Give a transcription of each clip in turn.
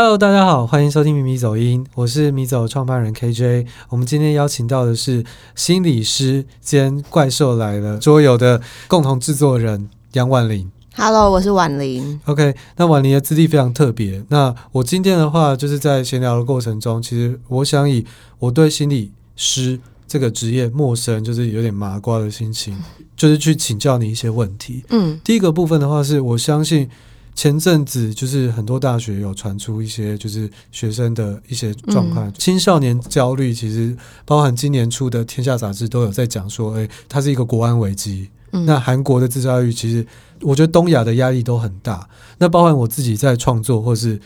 Hello，大家好，欢迎收听米米走音，我是米走创办人 KJ。我们今天邀请到的是心理师兼怪兽来了桌游的共同制作人杨婉玲。Hello，我是婉玲。OK，那婉玲的资历非常特别。那我今天的话，就是在闲聊的过程中，其实我想以我对心理师这个职业陌生，就是有点麻瓜的心情，就是去请教你一些问题。嗯，第一个部分的话，是我相信。前阵子就是很多大学有传出一些就是学生的一些状况，嗯、青少年焦虑，其实包含今年出的《天下》杂志都有在讲说，哎、欸，它是一个国安危机。嗯、那韩国的自杀率，其实我觉得东亚的压力都很大。那包含我自己在创作，或是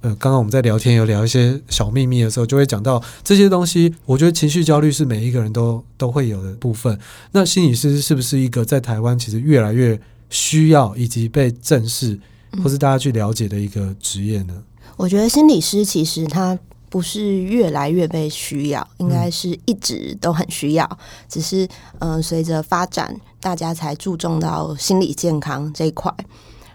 呃，刚刚我们在聊天有聊一些小秘密的时候，就会讲到这些东西。我觉得情绪焦虑是每一个人都都会有的部分。那心理师是不是一个在台湾其实越来越需要以及被正视？或是大家去了解的一个职业呢？我觉得心理师其实他不是越来越被需要，应该是一直都很需要，只是嗯，随着发展，大家才注重到心理健康这一块。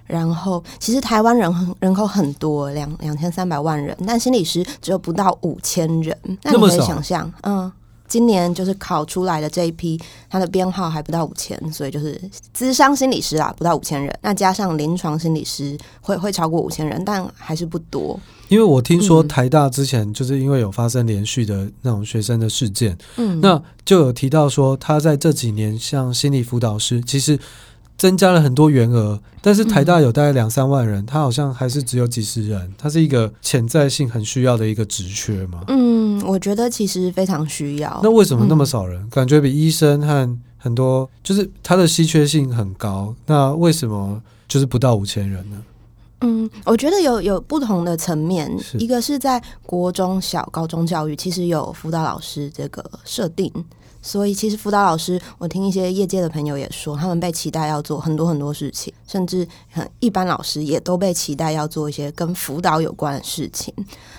然后，其实台湾人人口很多，两两千三百万人，但心理师只有不到五千人，那你可以想象，嗯。今年就是考出来的这一批，他的编号还不到五千，所以就是资商心理师啊，不到五千人。那加上临床心理师会会超过五千人，但还是不多。因为我听说台大之前就是因为有发生连续的那种学生的事件，嗯，那就有提到说他在这几年像心理辅导师，其实。增加了很多员额，但是台大有大概两三万人，他好像还是只有几十人，他是一个潜在性很需要的一个职缺嘛？嗯，我觉得其实非常需要。那为什么那么少人？嗯、感觉比医生和很多就是它的稀缺性很高。那为什么就是不到五千人呢？嗯，我觉得有有不同的层面，一个是在国中小、高中教育，其实有辅导老师这个设定。所以，其实辅导老师，我听一些业界的朋友也说，他们被期待要做很多很多事情，甚至很一般老师也都被期待要做一些跟辅导有关的事情。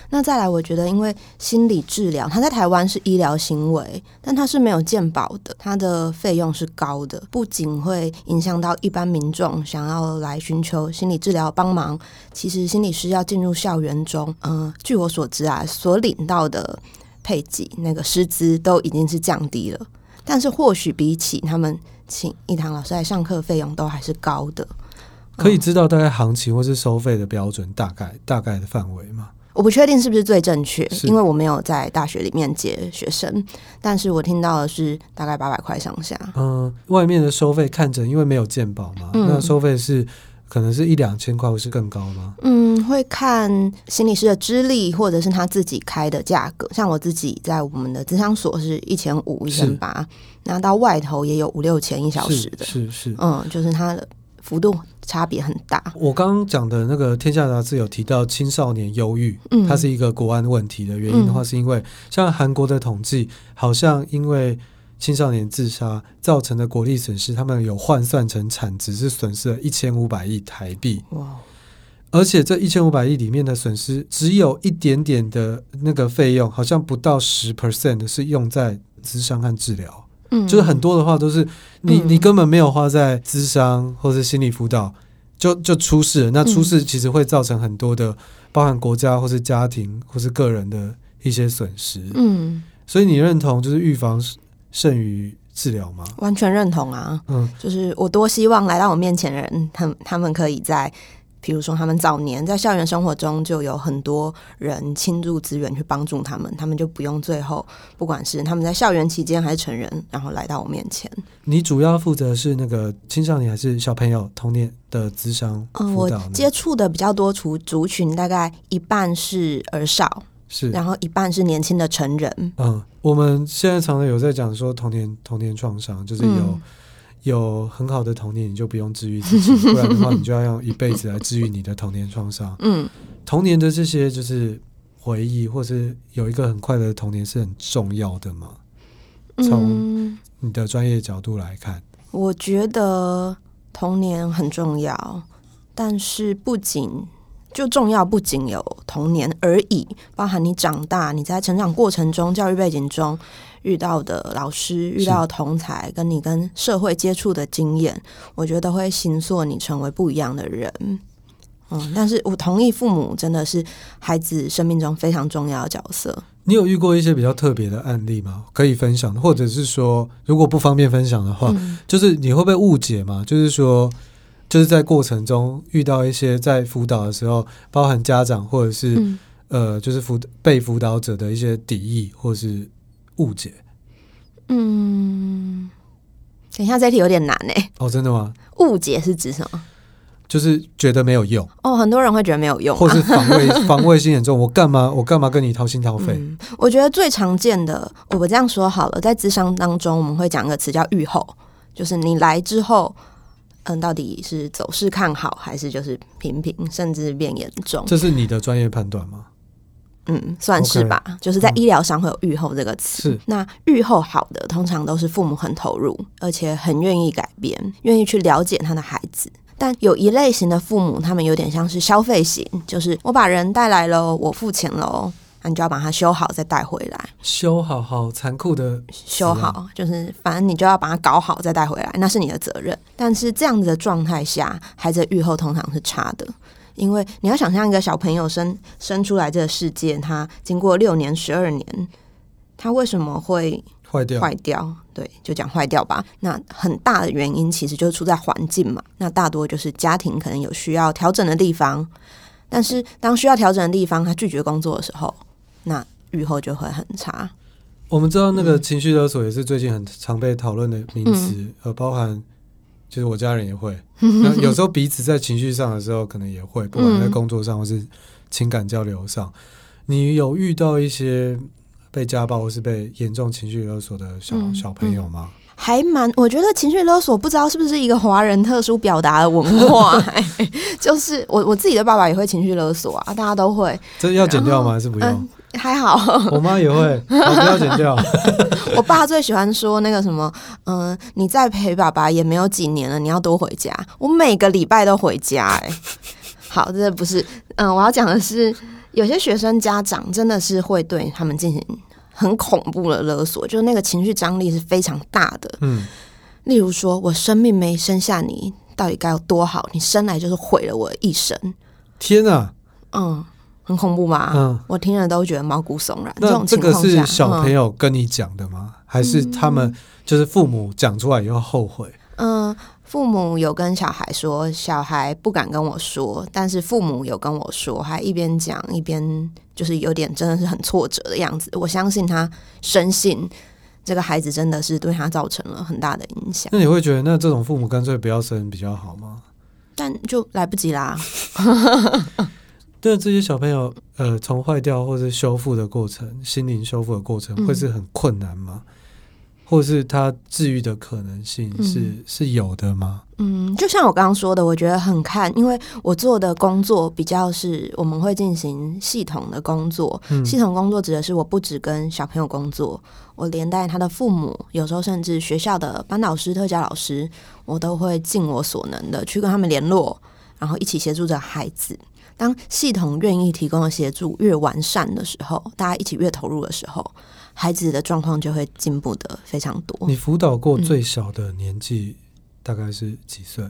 那再来，我觉得，因为心理治疗，它在台湾是医疗行为，但它是没有健保的，它的费用是高的，不仅会影响到一般民众想要来寻求心理治疗帮忙，其实心理师要进入校园中，嗯、据我所知啊，所领到的。配给那个师资都已经是降低了，但是或许比起他们请一堂老师来上课，费用都还是高的。可以知道大概行情或是收费的标准大概大概的范围吗？我不确定是不是最正确，因为我没有在大学里面接学生，但是我听到的是大概八百块上下。嗯，外面的收费看着因为没有鉴保嘛，嗯、那收费是。可能是一两千块，或是更高吗？嗯，会看心理师的资历，或者是他自己开的价格。像我自己在我们的咨商所是一千五、一千八，那到外头也有五六千一小时的。是是，是嗯，就是它的幅度差别很大。我刚刚讲的那个《天下杂志》有提到青少年忧郁，嗯，它是一个国安问题的原因的话，是因为像韩国的统计，好像因为。青少年自杀造成的国力损失，他们有换算成产值是损失了一千五百亿台币。哇！而且这一千五百亿里面的损失，只有一点点的那个费用，好像不到十 percent 是用在咨商和治疗。嗯，就是很多的话都是你你根本没有花在咨商或是心理辅导，就就出事了。那出事其实会造成很多的，包含国家或是家庭或是个人的一些损失。嗯，所以你认同就是预防胜于治疗吗？完全认同啊！嗯，就是我多希望来到我面前的人，他他们可以在，比如说他们早年在校园生活中就有很多人倾注资源去帮助他们，他们就不用最后，不管是他们在校园期间还是成人，然后来到我面前。你主要负责是那个青少年还是小朋友童年的智商？嗯，我接触的比较多族族群，大概一半是儿少。是，然后一半是年轻的成人。嗯，我们现在常常有在讲说童年童年创伤，就是有、嗯、有很好的童年，你就不用治愈自己，不然的话，你就要用一辈子来治愈你的童年创伤。嗯，童年的这些就是回忆，或是有一个很快乐的童年是很重要的嘛？从你的专业角度来看，我觉得童年很重要，但是不仅。就重要不仅有童年而已，包含你长大，你在成长过程中、教育背景中遇到的老师、遇到的同才，跟你跟社会接触的经验，我觉得会形塑你成为不一样的人。嗯，但是我同意，父母真的是孩子生命中非常重要的角色。你有遇过一些比较特别的案例吗？可以分享，或者是说，如果不方便分享的话，嗯、就是你会被误解吗？就是说，就是在过程中遇到一些在辅导的时候，包含家长或者是、嗯、呃，就是辅被辅导者的一些敌意或是误解。嗯，等一下，这题有点难诶。哦，真的吗？误解是指什么？就是觉得没有用哦，很多人会觉得没有用，或是防卫 防卫心很重。我干嘛？我干嘛跟你掏心掏肺？嗯，我觉得最常见的，我这样说好了，在咨商当中，我们会讲一个词叫愈后，就是你来之后，嗯，到底是走势看好，还是就是平平，甚至变严重？这是你的专业判断吗？嗯，算是吧。Okay, 就是在医疗上会有预后这个词。是，那预后好的，通常都是父母很投入，而且很愿意改变，愿意去了解他的孩子。但有一类型的父母，他们有点像是消费型，就是我把人带来了，我付钱喽，那你就要把它修好再带回来。修好，好残酷的修好，就是反正你就要把它搞好再带回来，那是你的责任。但是这样子的状态下，孩子的愈后通常是差的，因为你要想象一个小朋友生生出来这个世界，他经过六年、十二年，他为什么会？坏掉，坏掉，对，就讲坏掉吧。那很大的原因其实就是出在环境嘛。那大多就是家庭可能有需要调整的地方，但是当需要调整的地方他拒绝工作的时候，那愈后就会很差。我们知道那个情绪勒索也是最近很常被讨论的名词，呃、嗯，包含就是我家人也会，那有时候彼此在情绪上的时候可能也会，不管在工作上或是情感交流上，你有遇到一些。被家暴或是被严重情绪勒索的小、嗯、小朋友吗？还蛮，我觉得情绪勒索不知道是不是一个华人特殊表达的文化、欸。就是我我自己的爸爸也会情绪勒索啊，大家都会。这要剪掉吗？还是不用？嗯、还好。我妈也会，不要剪掉。我爸最喜欢说那个什么，嗯、呃，你再陪爸爸也没有几年了，你要多回家。我每个礼拜都回家、欸。哎，好，这不是，嗯、呃，我要讲的是。有些学生家长真的是会对他们进行很恐怖的勒索，就是那个情绪张力是非常大的。嗯，例如说，我生命没生下你，到底该有多好？你生来就是毁了我一生。天啊！嗯，很恐怖吗？嗯，我听了都觉得毛骨悚然。那这种情况下，这个是小朋友跟你讲的吗？嗯，还是他们就是父母讲出来以后后悔？嗯。父母有跟小孩说，小孩不敢跟我说，但是父母有跟我说，还一边讲一边就是有点真的是很挫折的样子。我相信他深信这个孩子真的是对他造成了很大的影响。那你会觉得，那这种父母干脆不要生比较好吗？但就来不及啦。对这些小朋友，呃，从坏掉或是修复的过程，心灵修复的过程，会是很困难吗？嗯或是他治愈的可能性是、嗯、是有的吗？嗯，就像我刚刚说的，我觉得很看，因为我做的工作比较是我们会进行系统的工作。嗯、系统工作指的是我不只跟小朋友工作，我连带他的父母，有时候甚至学校的班导师、特教老师，我都会尽我所能的去跟他们联络，然后一起协助着孩子。当系统愿意提供的协助越完善的时候，大家一起越投入的时候。孩子的状况就会进步的非常多。你辅导过最小的年纪大概是几岁？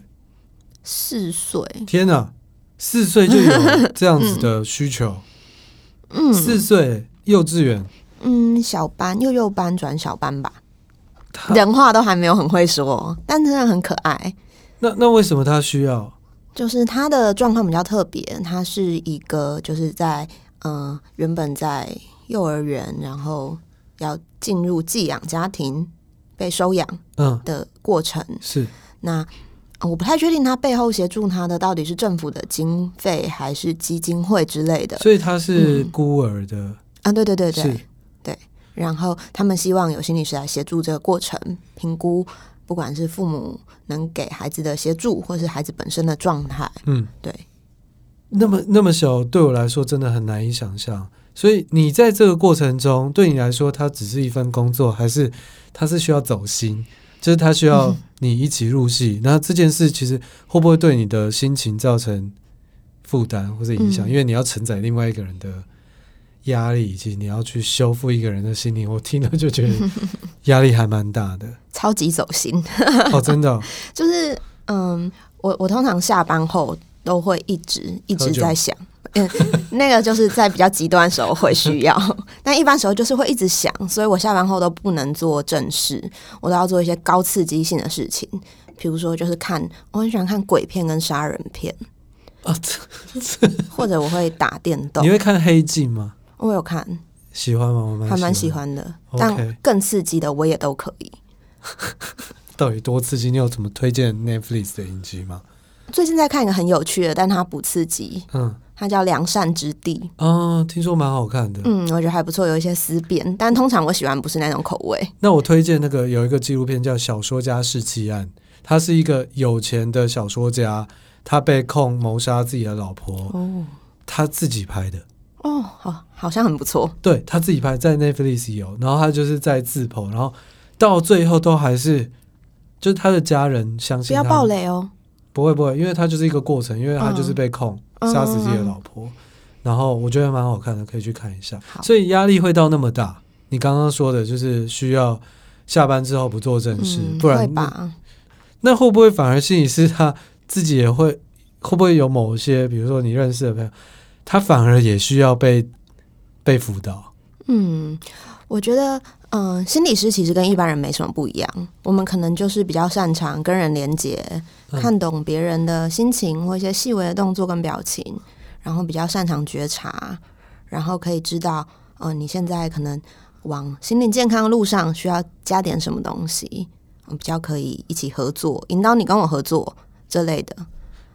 四岁。天哪，四岁就有这样子的需求？嗯，四岁幼稚园？嗯，小班，幼幼班转小班吧。人话都还没有很会说，但真的很可爱。那那为什么他需要？就是他的状况比较特别，他是一个就是在嗯、呃、原本在幼儿园，然后。要进入寄养家庭被收养嗯。的过程、嗯、是。那我不太确定他背后协助他的到底是政府的经费还是基金会之类的，所以他是孤儿的、嗯、啊，对对对对对，然后他们希望有心理师来协助这个过程评估，不管是父母能给孩子的协助，或是孩子本身的状态，嗯，对，那么那么小，对我来说真的很难以想象。所以你在这个过程中，对你来说，它只是一份工作，还是它是需要走心？就是它需要你一起入戏。那、嗯、这件事其实会不会对你的心情造成负担或者影响？嗯、因为你要承载另外一个人的压力，以及你要去修复一个人的心灵。我听了就觉得 压力还蛮大的，超级走心哦，真的、哦，就是嗯，我我通常下班后。都会一直一直在想。嗯，那个就是在比较极端的时候会需要，但一般时候就是会一直想，所以我下班后都不能做正事，我都要做一些高刺激性的事情，比如说就是看，我很喜欢看鬼片跟杀人片啊，或者我会打电动。你会看黑镜吗？我有看，喜欢吗？我蛮还蛮喜欢的，但更刺激的我也都可以。到底多刺激？你有什么推荐 Netflix 的影集吗？最近在看一个很有趣的，但它不刺激。嗯。它叫《良善之地》哦，听说蛮好看的。嗯，我觉得还不错，有一些思辨，但通常我喜欢不是那种口味。那我推荐那个有一个纪录片叫《小说家弑妻案》，他是一个有钱的小说家，他被控谋杀自己的老婆，哦，他自己拍的。哦，好，好像很不错。对，他自己拍，在 Netflix 有，然后他就是在自剖，然后到最后都还是，就是他的家人相信他。不要暴雷哦。不会不会，因为他就是一个过程，因为他就是被控。嗯杀死自己的老婆，然后我觉得蛮好看的，可以去看一下。所以压力会到那么大？你刚刚说的就是需要下班之后不做正事，不然那会不会反而心理师他自己也会？会不会有某些，比如说你认识的朋友，他反而也需要被被辅导？嗯，我觉得，嗯，心理师其实跟一般人没什么不一样，我们可能就是比较擅长跟人连接。看懂别人的心情或一些细微的动作跟表情，然后比较擅长觉察，然后可以知道，呃，你现在可能往心理健康的路上需要加点什么东西，比较可以一起合作，引导你跟我合作这类的。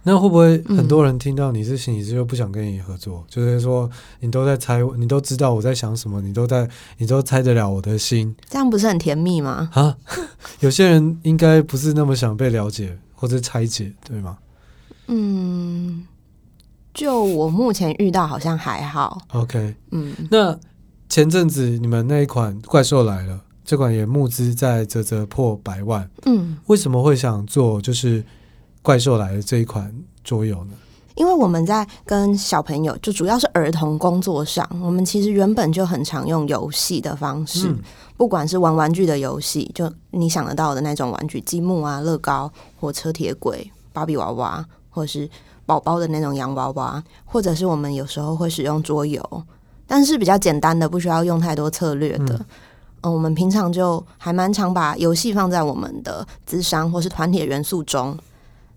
那会不会很多人听到你是心理师就不想跟你合作？嗯、就是说你都在猜，你都知道我在想什么，你都在，你都猜得了我的心，这样不是很甜蜜吗？啊，有些人应该不是那么想被了解。或者拆解，对吗？嗯，就我目前遇到好像还好。OK，嗯，那前阵子你们那一款《怪兽来了》这款也募资在啧啧破百万，嗯，为什么会想做就是《怪兽来的》这一款桌游呢？因为我们在跟小朋友，就主要是儿童工作上，我们其实原本就很常用游戏的方式，嗯、不管是玩玩具的游戏，就你想得到的那种玩具，积木啊、乐高、火车、铁轨、芭比娃娃，或者是宝宝的那种洋娃娃，或者是我们有时候会使用桌游，但是比较简单的，不需要用太多策略的。嗯，嗯，我们平常就还蛮常把游戏放在我们的智商或是团体元素中。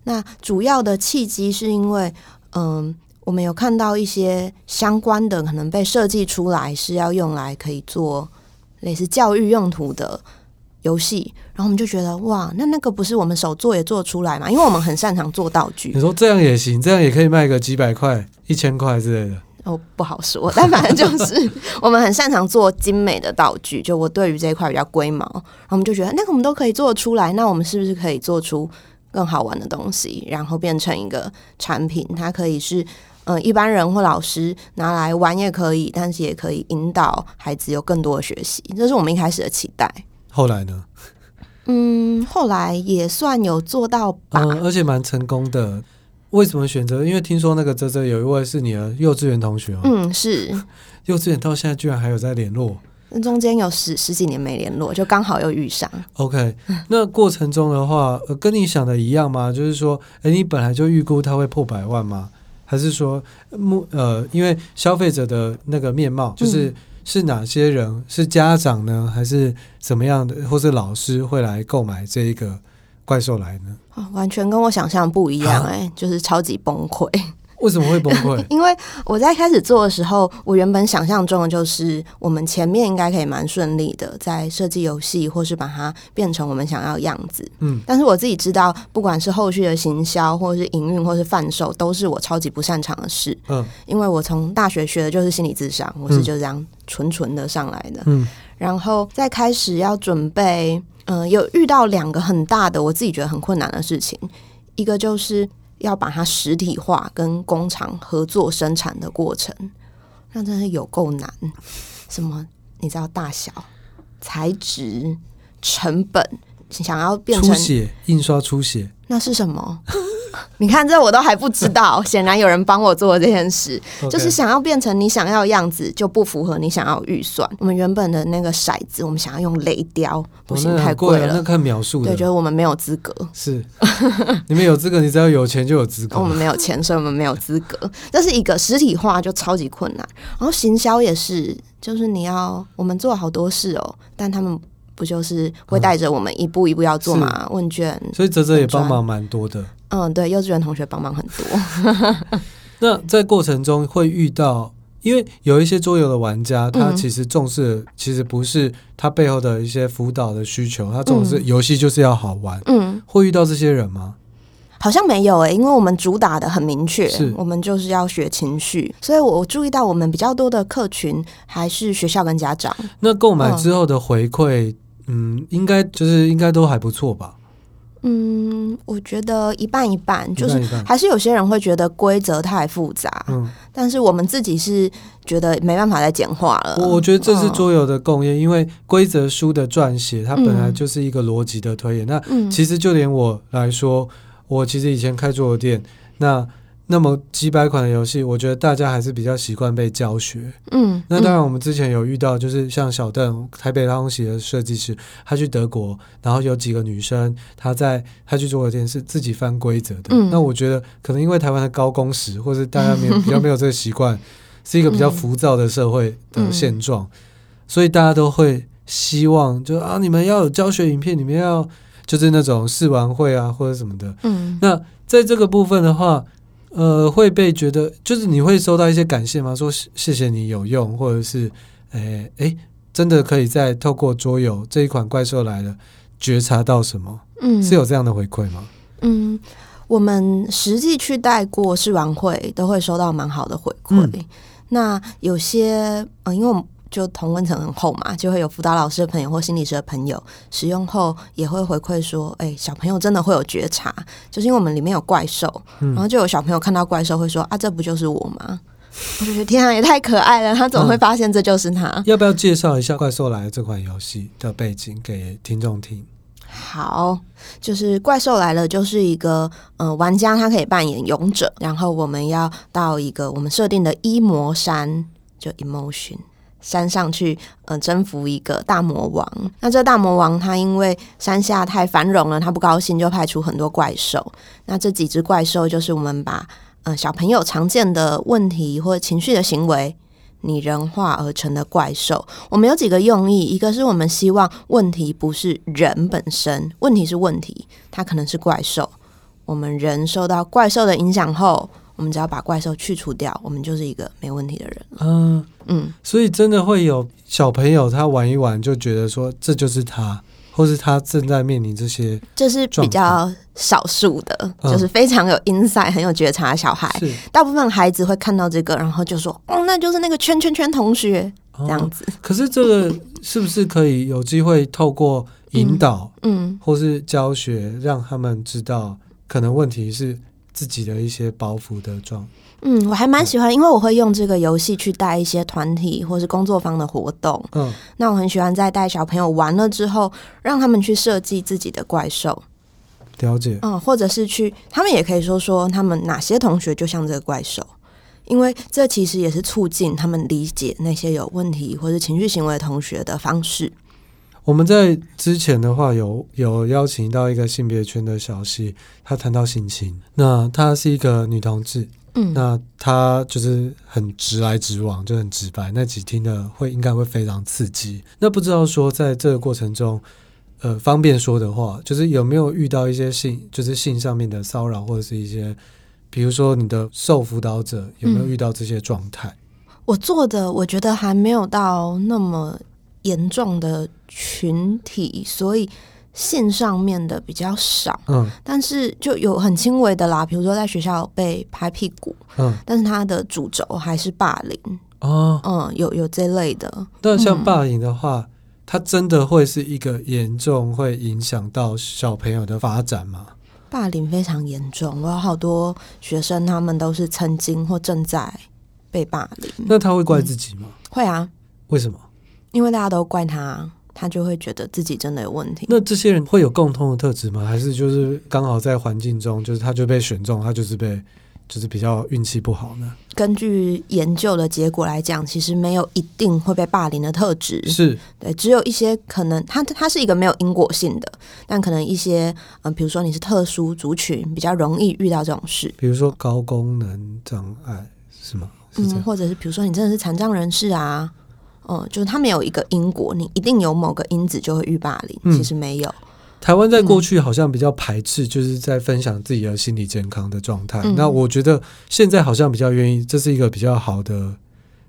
那主要的契机是因为，嗯，我们有看到一些相关的可能被设计出来是要用来可以做类似教育用途的游戏，然后我们就觉得哇，那那个不是我们手做也做出来嘛？因为我们很擅长做道具。你说这样也行，这样也可以卖个几百块、一千块之类的。哦，不好说，但反正就是 我们很擅长做精美的道具。就我对于这一块比较龟毛，然后我们就觉得那个我们都可以做出来，那我们是不是可以做出？更好玩的东西，然后变成一个产品，它可以是嗯、呃、一般人或老师拿来玩也可以，但是也可以引导孩子有更多的学习，这是我们一开始的期待。后来呢？嗯，后来也算有做到吧，嗯，而且蛮成功的。为什么选择？因为听说那个泽泽有一位是你的幼稚园同学哦，嗯，是 幼稚园到现在居然还有在联络。中间有十十几年没联络，就刚好又遇上。OK，那过程中的话，呃，跟你想的一样吗？就是说，哎，你本来就预估它会破百万吗？还是说，目呃，因为消费者的那个面貌，就是、嗯、是哪些人？是家长呢，还是怎么样的，或是老师会来购买这一个怪兽来呢？哦，完全跟我想象不一样，哎，就是超级崩溃。为什么会崩溃？因为我在开始做的时候，我原本想象中的就是我们前面应该可以蛮顺利的，在设计游戏或是把它变成我们想要的样子。嗯，但是我自己知道，不管是后续的行销，或是营运，或是贩售，都是我超级不擅长的事。嗯，因为我从大学学的就是心理智商，我是就这样纯纯的上来的。嗯，然后再开始要准备，嗯、呃，有遇到两个很大的，我自己觉得很困难的事情，一个就是。要把它实体化，跟工厂合作生产的过程，那真的有够难。什么？你知道大小、材质、成本，想要变成出血印刷出血，那是什么？你看这我都还不知道，显然有人帮我做了这件事.就是想要变成你想要的样子，就不符合你想要预算。我们原本的那个骰子，我们想要用雷雕，不行，太贵了。那看描述，对，觉得我们没有资格。是，你们有资格，你只要有钱就有资格。我们没有钱，所以我们没有资格。这是一个实体化就超级困难，然后行销也是，就是你要我们做好多事哦，但他们。不就是会带着我们一步一步要做嘛？嗯、问卷，所以泽泽也帮忙蛮多的。嗯，对，幼稚园同学帮忙很多。那在过程中会遇到，因为有一些桌游的玩家，他其实重视的其实不是他背后的一些辅导的需求，他重视游戏就是要好玩。嗯，会遇到这些人吗？好像没有诶、欸，因为我们主打的很明确，是我们就是要学情绪，所以我注意到我们比较多的客群还是学校跟家长。那购买之后的回馈？嗯嗯，应该就是应该都还不错吧。嗯，我觉得一半一半，就是还是有些人会觉得规则太复杂。嗯，但是我们自己是觉得没办法再简化了。我我觉得这是桌游的共业，嗯，因为规则书的撰写，它本来就是一个逻辑的推演。嗯，那其实就连我来说，我其实以前开桌游店，那。那么几百款的游戏，我觉得大家还是比较习惯被教学。嗯，那当然，我们之前有遇到，就是像小邓，台北大空袭的设计师，他去德国，然后有几个女生，她在她去做的件事，自己翻规则的。嗯，那我觉得可能因为台湾的高工时，或是大家没有比较没有这个习惯，是一个比较浮躁的社会的现状，所以大家都会希望，就啊，你们要有教学影片，你们要就是那种试玩会啊，或者什么的。嗯，那在这个部分的话。呃，会被觉得就是你会收到一些感谢吗？说谢谢你有用，或者是，诶、欸、诶，真的可以再透过桌游这一款怪兽来了，觉察到什么？嗯，是有这样的回馈吗？嗯，我们实际去带过试玩会，都会收到蛮好的回馈。嗯、那有些，呃，因为我们。就同温层很厚嘛，就会有辅导老师的朋友或心理师的朋友使用后也会回馈说：“哎、欸，小朋友真的会有觉察，就是因为我们里面有怪兽，嗯、然后就有小朋友看到怪兽会说：‘啊，这不就是我吗？’我就觉得天啊，也太可爱了！他怎么会发现这就是他？嗯、要不要介绍一下《怪兽来了》这款游戏的背景给听众听？好，就是《怪兽来了》就是一个呃，玩家他可以扮演勇者，然后我们要到一个我们设定的一魔山，就 emotion。山上去，呃，征服一个大魔王。那这大魔王他因为山下太繁荣了，他不高兴，就派出很多怪兽。那这几只怪兽就是我们把，呃，小朋友常见的问题或者情绪的行为拟人化而成的怪兽。我们有几个用意，一个是我们希望问题不是人本身，问题是问题，它可能是怪兽。我们人受到怪兽的影响后。我们只要把怪兽去除掉，我们就是一个没问题的人。嗯嗯，所以真的会有小朋友他玩一玩就觉得说这就是他，或是他正在面临这些，这是比较少数的，就是非常有 insight、很有觉察的小孩。是大部分孩子会看到这个，然后就说：“哦，那就是那个圈圈圈同学这样子。”可是这个是不是可以有机会透过引导，嗯，或是教学，让他们知道可能问题是？自己的一些包袱的状，嗯，我还蛮喜欢，因为我会用这个游戏去带一些团体或是工作坊的活动，嗯，那我很喜欢在带小朋友玩了之后，让他们去设计自己的怪兽，了解，嗯，或者是去，他们也可以说说他们哪些同学就像这个怪兽，因为这其实也是促进他们理解那些有问题或者情绪行为的同学的方式。我们在之前的话有有邀请到一个性别圈的小溪，她谈到性侵，那她是一个女同志，嗯，那她就是很直来直往，就很直白，那几听的会应该会非常刺激。那不知道说在这个过程中，呃，方便说的话，就是有没有遇到一些性，就是性上面的骚扰，或者是一些，比如说你的受辅导者有没有遇到这些状态？嗯，我做的，我觉得还没有到那么。严重的群体，所以线上面的比较少。嗯，但是就有很轻微的啦，比如说在学校被拍屁股。嗯，但是他的主轴还是霸凌。哦，嗯，有有这类的。那像霸凌的话，嗯，它真的会是一个严重会影响到小朋友的发展吗？霸凌非常严重，我有好多学生，他们都是曾经或正在被霸凌。那他会怪自己吗？嗯，会啊。为什么？因为大家都怪他，他就会觉得自己真的有问题。那这些人会有共通的特质吗？还是就是刚好在环境中，就是他就被选中，他就是被就是比较运气不好呢？根据研究的结果来讲，其实没有一定会被霸凌的特质，是对，只有一些可能，他他是一个没有因果性的，但可能一些嗯、呃，比如说你是特殊族群，比较容易遇到这种事，比如说高功能障碍是吗？是嗯，或者是比如说你真的是残障人士啊。哦，就是他没有一个因果，你一定有某个因子就会遇霸凌，嗯、其实没有。台湾在过去好像比较排斥，就是在分享自己的心理健康的状态。嗯、那我觉得现在好像比较愿意，这是一个比较好的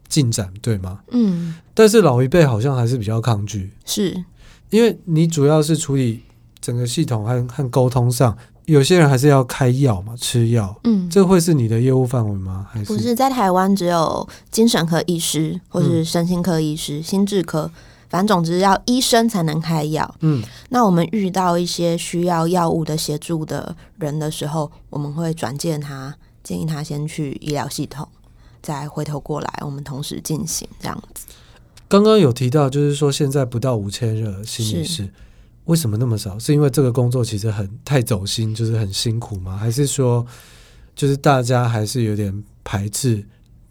进展，对吗？嗯。但是老一辈好像还是比较抗拒，是因为你主要是处理整个系统和和沟通上。有些人还是要开药嘛，吃药。嗯，这会是你的业务范围吗？还是不是？在台湾只有精神科医师或是身心科医师、嗯、心智科，反正总之要医生才能开药。嗯，那我们遇到一些需要药物的协助的人的时候，我们会转介他，建议他先去医疗系统，再回头过来，我们同时进行这样子。刚刚有提到，就是说现在不到五千人心理师。为什么那么少？是因为这个工作其实很太走心，就是很辛苦吗？还是说，就是大家还是有点排斥，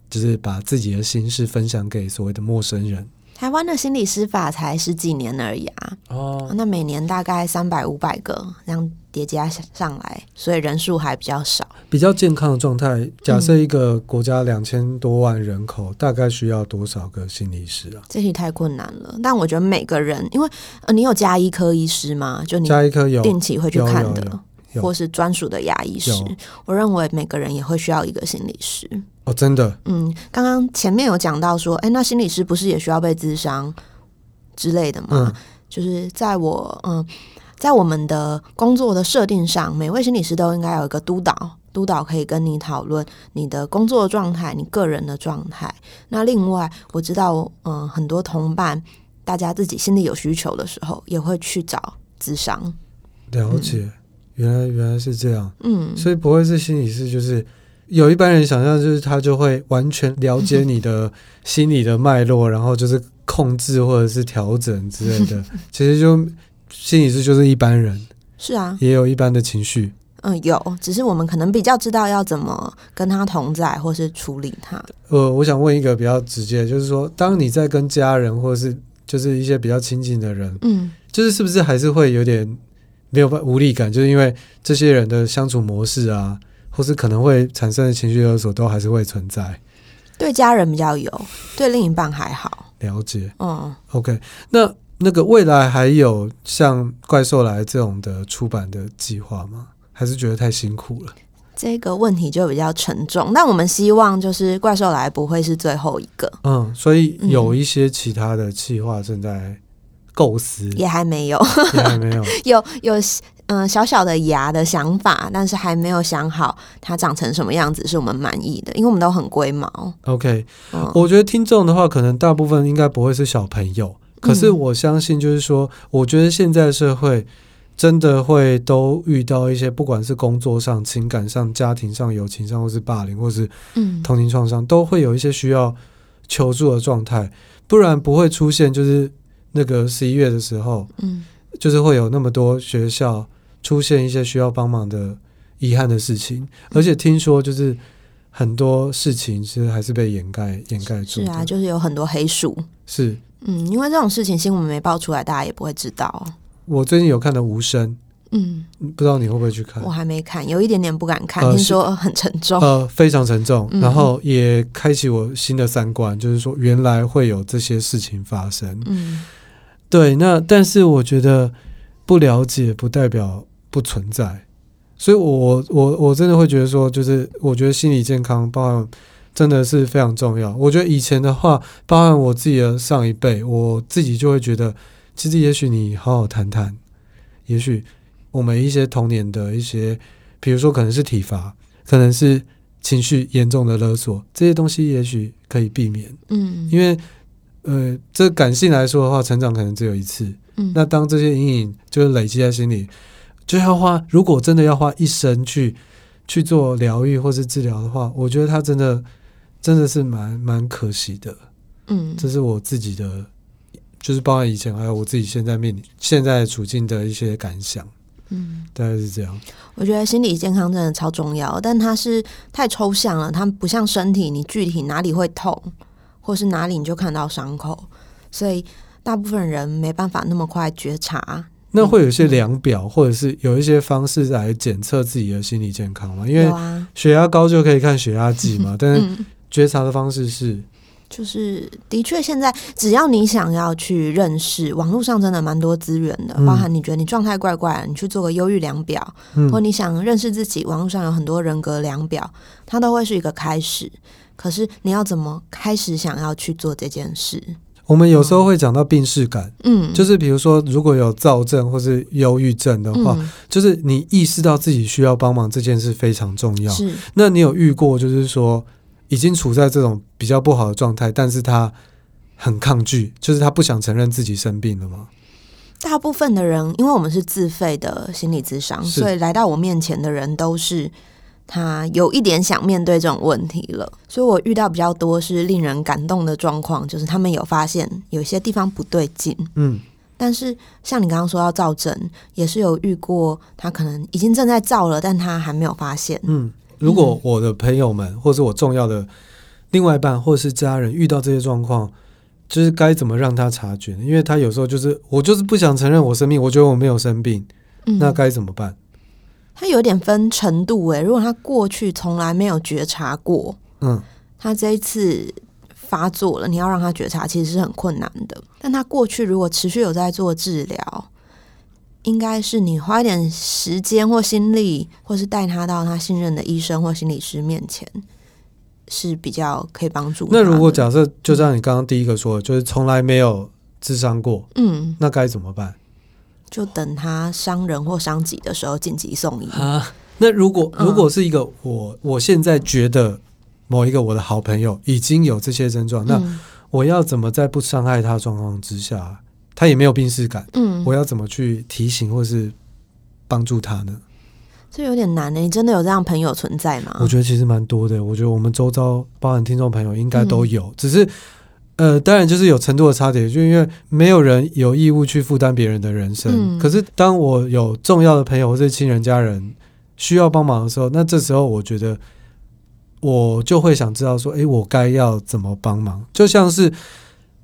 就是把自己的心事分享给所谓的陌生人？台湾的心理师法才十几年而已啊！哦，那每年大概三百五百个这样叠加上来，所以人数还比较少。比较健康的状态，假设一个国家两千多万人口，嗯、大概需要多少个心理师啊？这题太困难了。但我觉得每个人，因为呃，你有加医科医师吗？就你加医科有定期会去看的，或是专属的牙医师。我认为每个人也会需要一个心理师。哦，真的。嗯，刚刚前面有讲到说，哎，那心理师不是也需要被咨商之类的吗？嗯、就是在我嗯，在我们的工作的设定上，每位心理师都应该有一个督导，督导可以跟你讨论你的工作状态、你个人的状态。那另外，我知道，嗯，很多同伴，大家自己心里有需求的时候，也会去找咨商。了解，嗯、原来原来是这样。嗯，所以不会是心理师就是。有一般人想象就是他就会完全了解你的心理的脉络，然后就是控制或者是调整之类的。其实就心理师就是一般人，是啊，也有一般的情绪。嗯，有，只是我们可能比较知道要怎么跟他同在，或是处理他。呃，我想问一个比较直接，就是说，当你在跟家人或者是就是一些比较亲近的人，嗯，就是是不是还是会有点没有办无力感？就是因为这些人的相处模式啊。或是可能会产生的情绪勒索都还是会存在，对家人比较有，对另一半还好。了解，嗯，OK。那那个未来还有像怪兽来这种的出版的计划吗？还是觉得太辛苦了？这个问题就比较沉重。但我们希望就是怪兽来不会是最后一个。嗯，所以有一些其他的计划正在构思，也还没有，也还没有，有 有。嗯，小小的牙的想法，但是还没有想好它长成什么样子是我们满意的，因为我们都很龟毛。OK，嗯，我觉得听众的话，可能大部分应该不会是小朋友，可是我相信，就是说，我觉得现在社会真的会都遇到一些，不管是工作上、情感上、家庭上、友情上，或是霸凌，或是嗯童年创伤，都会有一些需要求助的状态，不然不会出现就是那个十一月的时候，嗯，就是会有那么多学校。出现一些需要帮忙的遗憾的事情，而且听说就是很多事情其实还是被掩盖掩盖住。是啊，就是有很多黑数。是，嗯，因为这种事情新闻没爆出来，大家也不会知道。我最近有看的《无声》，嗯，不知道你会不会去看？我还没看，有一点点不敢看，呃、听说很沉重，呃，非常沉重，嗯、然后也开启我新的三观，就是说原来会有这些事情发生。嗯，对，那但是我觉得不了解不代表。不存在，所以我我我真的会觉得说，就是我觉得心理健康包含真的是非常重要。我觉得以前的话，包含我自己的上一辈，我自己就会觉得，其实也许你好好谈谈，也许我们一些童年的一些，比如说可能是体罚，可能是情绪严重的勒索，这些东西也许可以避免。嗯，因为呃，这感性来说的话，成长可能只有一次。嗯，那当这些阴影就是累积在心里。就要花，如果真的要花一生去去做疗愈或是治疗的话，我觉得他真的真的是蛮蛮可惜的。嗯，这是我自己的就是包括以前还有我自己现在面临现在处境的一些感想。嗯，大概是这样。我觉得心理健康真的超重要，但它是太抽象了，它不像身体，你具体哪里会痛，或是哪里你就看到伤口，所以大部分人没办法那么快觉察。那会有一些量表，或者是有一些方式来检测自己的心理健康吗？因为血压高就可以看血压计嘛，但是觉察的方式是。就是的确，现在只要你想要去认识，网络上真的蛮多资源的，包含你觉得你状态怪怪，你去做个忧郁量表，嗯、或你想认识自己，网络上有很多人格量表，它都会是一个开始。可是你要怎么开始想要去做这件事？我们有时候会讲到病视感，嗯，就是比如说如果有躁症或是忧郁症的话，嗯、就是你意识到自己需要帮忙这件事非常重要。是，那你有遇过就是说，已经处在这种比较不好的状态，但是他很抗拒，就是他不想承认自己生病了吗？大部分的人，因为我们是自费的心理咨商，所以来到我面前的人都是他有一点想面对这种问题了。所以我遇到比较多是令人感动的状况，就是他们有发现有些地方不对劲。嗯，但是像你刚刚说到造症，也是有遇过，他可能已经正在造了，但他还没有发现。嗯。如果我的朋友们，或是我重要的另外一半，或是家人遇到这些状况，就是该怎么让他察觉呢？因为他有时候就是我就是不想承认我生病，我觉得我没有生病，嗯、那该怎么办？他有点分程度诶，如果他过去从来没有觉察过，嗯，他这一次发作了，你要让他觉察，其实是很困难的。但他过去如果持续有在做治疗。应该是你花一点时间或心力，或是带他到他信任的医生或心理师面前，是比较可以帮助。那如果假设就像你刚刚第一个说的，就是从来没有智商过，嗯，那该怎么办？就等他伤人或伤己的时候紧急送医啊。那如果如果是一个我，我现在觉得某一个我的好朋友已经有这些症状，那我要怎么在不伤害他状况之下？他也没有病视感，嗯，我要怎么去提醒或是帮助他呢？这有点难呢。你真的有这样朋友存在吗？我觉得其实蛮多的。我觉得我们周遭包含听众朋友应该都有，嗯、只是呃，当然就是有程度的差别，就因为没有人有义务去负担别人的人生。嗯、可是当我有重要的朋友或是亲人家人需要帮忙的时候，那这时候我觉得我就会想知道说，诶，我该要怎么帮忙？就像是。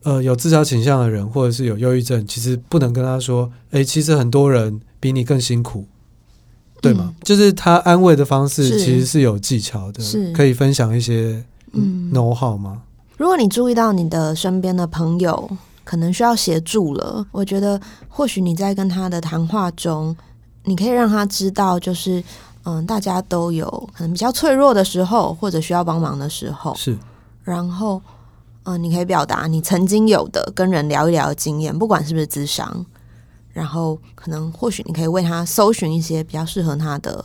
呃，有自杀倾向的人，或者是有忧郁症，其实不能跟他说：“哎，其实很多人比你更辛苦，对吗？”嗯、就是他安慰的方式其实是有技巧的，是可以分享一些嗯 know-how 吗？如果你注意到你的身边的朋友可能需要协助了，我觉得或许你在跟他的谈话中，你可以让他知道，就是嗯，大家都有可能比较脆弱的时候，或者需要帮忙的时候，是，然后。嗯，你可以表达你曾经有的跟人聊一聊的经验，不管是不是智商，然后可能或许你可以为他搜寻一些比较适合他的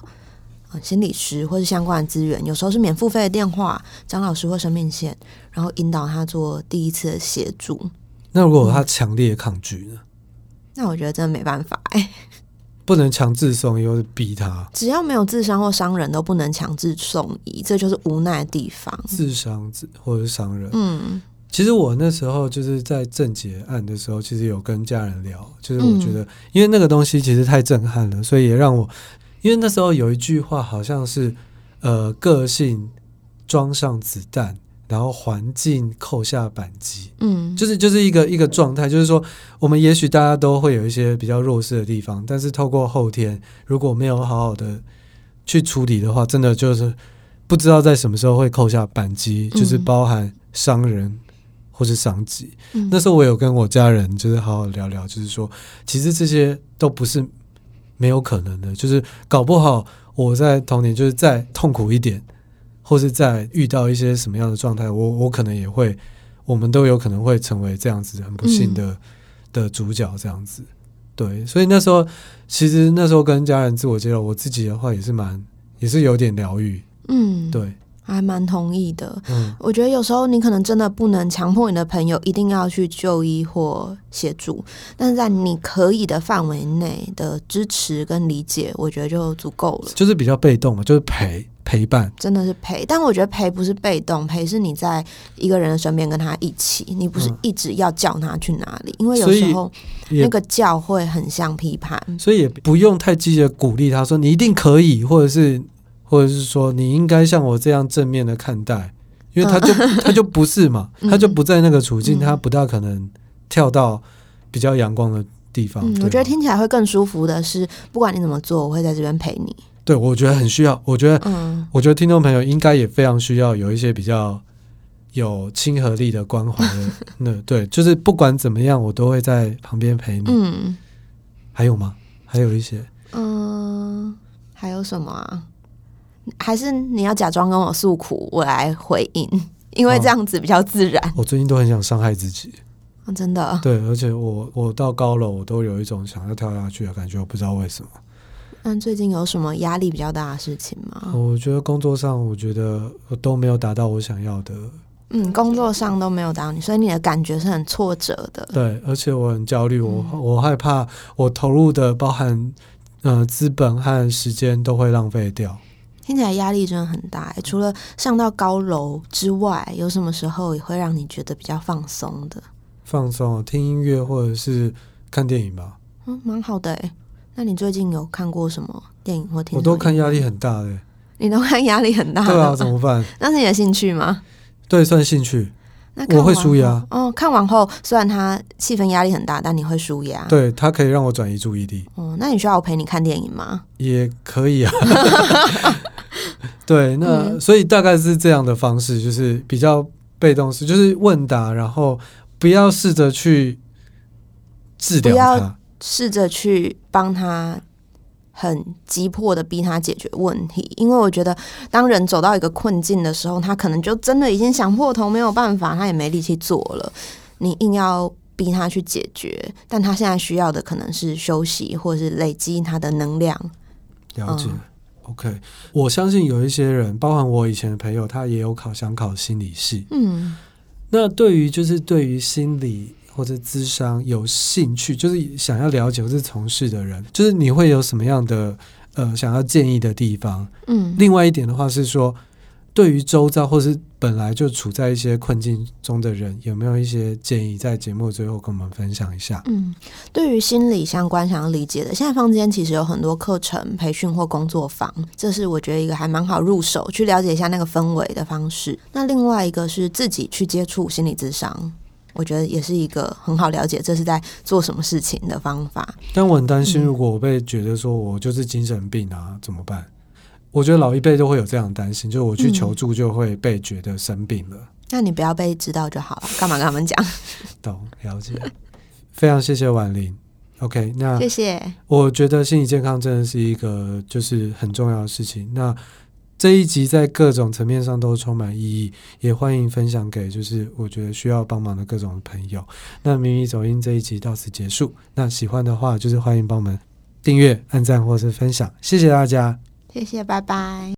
呃心理师或是相关的资源，有时候是免付费的电话、张老师或生命线，然后引导他做第一次的协助。那如果他强烈抗拒呢？嗯，那我觉得真的没办法哎，不能强制送医，或是逼他。只要没有智商或伤人都不能强制送医，这就是无奈的地方。自伤或者是伤人，嗯。其实我那时候就是在郑捷案的时候，其实有跟家人聊，就是我觉得，因为那个东西其实太震撼了，所以也让我，因为那时候有一句话好像是，呃，个性装上子弹，然后环境扣下扳机，嗯，就是就是一个一个状态，就是说，我们也许大家都会有一些比较弱势的地方，但是透过后天，如果没有好好的去处理的话，真的就是不知道在什么时候会扣下扳机，就是包含伤人。或是伤及，嗯、那时候我有跟我家人就是好好聊聊，就是说，其实这些都不是没有可能的，就是搞不好我在童年就是再痛苦一点，或是再遇到一些什么样的状态，我我可能也会，我们都有可能会成为这样子很不幸的、嗯、的主角，这样子。对，所以那时候其实那时候跟家人自我介绍，我自己的话也是蛮也是有点疗愈，嗯，对。还蛮同意的，嗯，我觉得有时候你可能真的不能强迫你的朋友一定要去就医或协助，但是在你可以的范围内的支持跟理解，我觉得就足够了。就是比较被动嘛，就是陪，陪伴，真的是陪。但我觉得陪不是被动，陪是你在一个人的身边跟他一起，你不是一直要叫他去哪里，嗯、因为有时候那个叫会很像批判，所以也不用太积极的鼓励他说你一定可以，或者是或者是说你应该像我这样正面的看待，因为他就、嗯、他就不是嘛，他就不在那个处境，嗯、他不大可能跳到比较阳光的地方。嗯、我觉得听起来会更舒服的是，不管你怎么做，我会在这边陪你。对，我觉得很需要。我觉得，嗯，我觉得听众朋友应该也非常需要有一些比较有亲和力的关怀的。那对，就是不管怎么样，我都会在旁边陪你。嗯，还有吗？还有一些，嗯，还有什么啊？还是你要假装跟我诉苦，我来回应，因为这样子比较自然。哦，我最近都很想伤害自己。啊，真的。对，而且我我到高楼，我都有一种想要跳下去的感觉，我不知道为什么。那最近有什么压力比较大的事情吗？我觉得工作上，我觉得我都没有达到我想要的。嗯，工作上都没有达到你，所以你的感觉是很挫折的。对，而且我很焦虑，我我害怕我投入的包含呃资本和时间都会浪费掉。听起来压力真的很大。除了上到高楼之外，有什么时候也会让你觉得比较放松的？放松，听音乐或者是看电影吧。嗯，蛮好的诶。那你最近有看过什么电影或听？我都看压力很大的。你都看压力很大？对啊，怎么办？那是你的兴趣吗？对，算兴趣。那我会舒压。哦，看完后虽然它气氛压力很大，但你会舒压。对，它可以让我转移注意力。哦，那你需要我陪你看电影吗？也可以啊。对，那、嗯、所以大概是这样的方式，就是比较被动式，就是问答，然后不要试着去治疗他。试着去帮他，很急迫的逼他解决问题，因为我觉得当人走到一个困境的时候，他可能就真的已经想破头，没有办法，他也没力气做了。你硬要逼他去解决，但他现在需要的可能是休息，或者是累积他的能量。了解。嗯，OK，我相信有一些人，包含我以前的朋友，他也有考想考心理系。嗯，那对于就是对于心理。或者咨商有兴趣，就是想要了解或是从事的人，就是你会有什么样的呃想要建议的地方？嗯，另外一点的话是说，对于周遭或是本来就处在一些困境中的人，有没有一些建议在节目最后跟我们分享一下？嗯，对于心理相关想要理解的，现在坊间其实有很多课程、培训或工作坊，这是我觉得一个还蛮好入手去了解一下那个氛围的方式。那另外一个是自己去接触心理咨商。我觉得也是一个很好了解这是在做什么事情的方法。但我很担心，如果我被觉得说我就是精神病啊，嗯、怎么办？我觉得老一辈都会有这样担心，就是我去求助就会被觉得生病了。嗯、那你不要被知道就好了，干嘛跟他们讲？懂，了解。非常谢谢婉玲。OK，那谢谢。我觉得心理健康真的是一个就是很重要的事情。那这一集在各种层面上都充满意义，也欢迎分享给就是我觉得需要帮忙的各种朋友。那迷迷走音这一集到此结束。那喜欢的话就是欢迎帮我们订阅、按赞或是分享，谢谢大家，谢谢，拜拜。